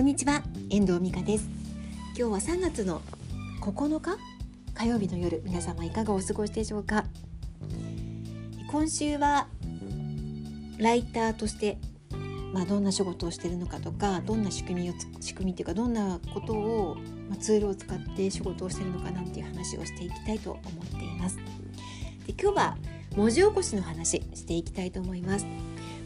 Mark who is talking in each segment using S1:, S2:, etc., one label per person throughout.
S1: こんにちは遠藤美香です今日は3月の9日火曜日の夜皆様いかがお過ごしでしょうか？今週はライターとしてまあ、どんな仕事をしているのかとかどんな仕組みを仕組みっていうかどんなことを、まあ、ツールを使って仕事をしているのかなんていう話をしていきたいと思っています。で今日は文字起こしの話していきたいと思います。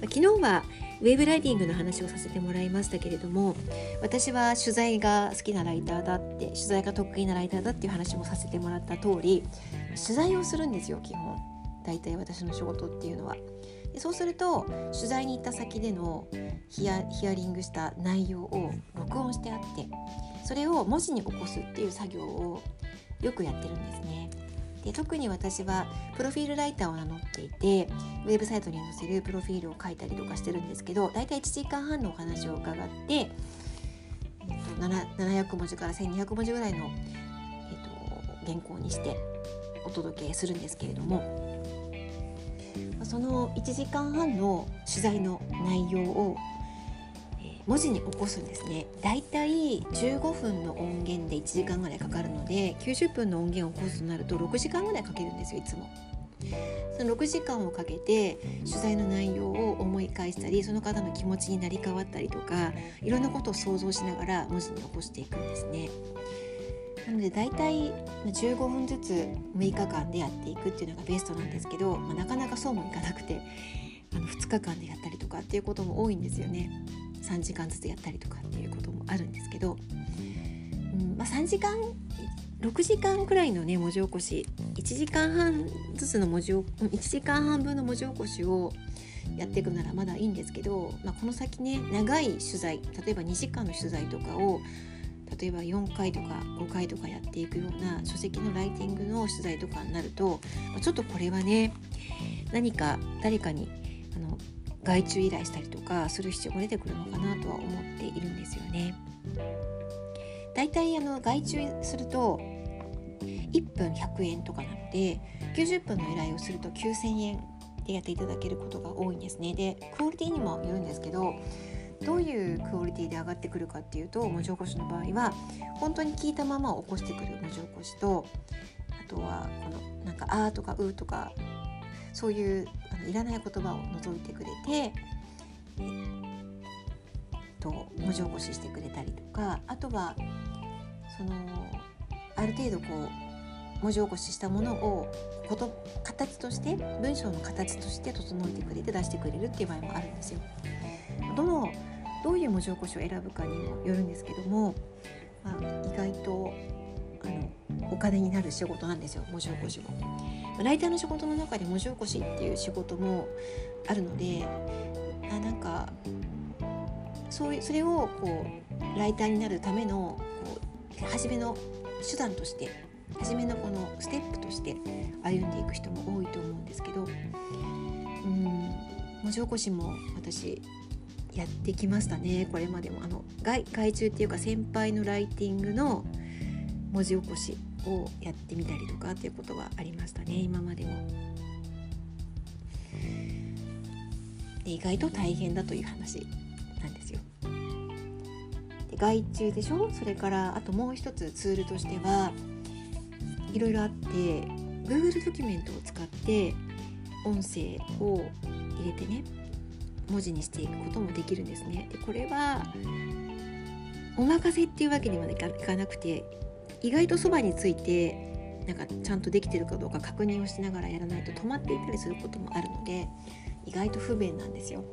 S1: 昨日はウェブライティングの話をさせてもらいましたけれども私は取材が好きなライターだって取材が得意なライターだっていう話もさせてもらった通り取材をするんですよ基本大体私の仕事っていうのは。でそうすると取材に行った先でのヒアヒアリングした内容を録音してあってそれを文字に起こすっていう作業をよくやってるんですね。で特に私はプロフィールライターを名乗っていてウェブサイトに載せるプロフィールを書いたりとかしてるんですけど大体1時間半のお話を伺って、えっと、700文字から1200文字ぐらいの、えっと、原稿にしてお届けするんですけれどもその1時間半の取材の内容を文字に起こすんですねだいたい15分の音源で1時間ぐらいかかるので90分の音源を起こすとなると6時間ぐらいかけるんですよいつも。その6時間をかけて取材の内容を思い返したりその方の気持ちになり変わったりとかいろんなことを想像しながら文字に起こしていくんですね。なので大体15分ずつ6日間でやっていくっていうのがベストなんですけど、まあ、なかなかそうもいかなくてあの2日間でやったりとかっていうことも多いんですよね3時間ずつやったりとかっていうこともあるんですけど、うんまあ、3時間6時間くらいのね文字起こし1時間半ずつの文字を1時間半分の文字起こしをやっていくならまだいいんですけど、まあ、この先ね長い取材例えば2時間の取材とかを例えば4回とか5回とかやっていくような書籍のライティングの取材とかになるとちょっとこれはね何か誰かにあの外注依頼したりとかする必要が出てくるのかなとは思っているんですよね。だいたいあの外注すると1分100円とかなので90分の依頼をすると9000円でやっていただけることが多いんですね。でクオリティにもよるんですけどどういうクオリティで上がってくるかっていうと文字起こしの場合は本当に聞いたまま起こしてくる文字起こしとあとはこのなんか「あ」とか「う」とかそういうあのいらない言葉を除いてくれて、えっと、文字起こししてくれたりとかあとはそのある程度こう文字起こししたものをこと形として文章の形として整えてくれて出してくれるっていう場合もあるんですよ。どのどういう文字起こしを選ぶかにもよるんですけども、まあ、意外とお金になる仕事なんですよ文字起こしも。ライターの仕事の中で文字起こしっていう仕事もあるのであなんかそういうそれをこうライターになるためのこう初めの手段として初めのこのステップとして歩んでいく人も多いと思うんですけどうん文字起こしも私やってきましたねこれまでもあの外外注っていうか先輩のライティングの文字起こしをやってみたりとかっていうことはありましたね今までも。で意外と大変だという話なんですよ。で外注でしょ？それからあともう一つツールとしてはいろいろあって Google ドキュメントを使って音声を入れてね文字にしていくこともできるんですね。でこれはお任せっていうわけにはいかなくて意外とそばについてなんかちゃんとできてるかどうか確認をしながらやらないと止まっていたりすることもあるので意外と不便なんですよ。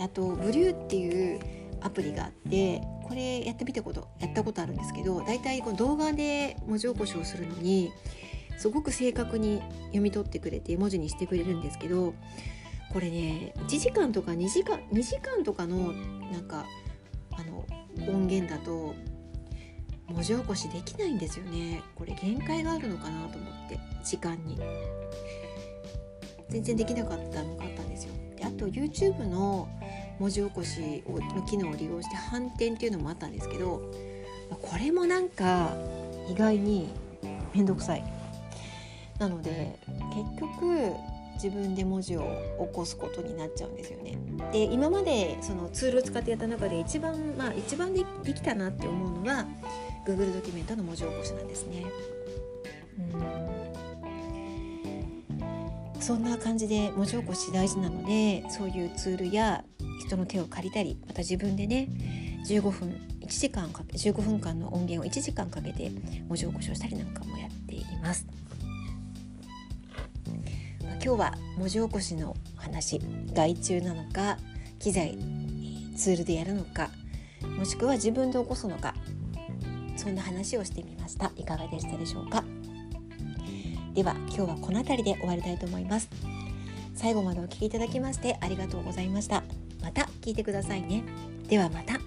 S1: あとブリューっていうアプリがあってこれやってみたことやったことあるんですけど大体この動画で文字起こしをするのにすごく正確に読み取ってくれて文字にしてくれるんですけどこれね1時間とか2時間2時間とかのなんかあの音源だと文字起こしできないんですよね。これ限界があるのかなと思って時間に。全然できなかったのがあったんですよ。であと YouTube の文字起こしの機能を利用して反転っていうのもあったんですけどこれもなんか意外に面倒くさい。なので結局自分で文字を起こすことになっちゃうんですよね。で今までそのツールを使ってやった中で一番まあ一番でできたなって思うのは Google ドキュメントの文字起こしなんですね。うんそんな感じで文字起こし大事なのでそういうツールや人の手を借りたりまた自分でね15分1時間かけ15分間の音源を1時間かけて文字起こしをしたりなんかもやっています。今日は文字起こしの話外注なのか機材ツールでやるのかもしくは自分で起こすのかそんな話をしてみました。いかがでしたでしょうか？では今日はこの辺りで終わりたいと思います。最後までお聴きいただきましてありがとうございました。また聞いてくださいね。ではまた。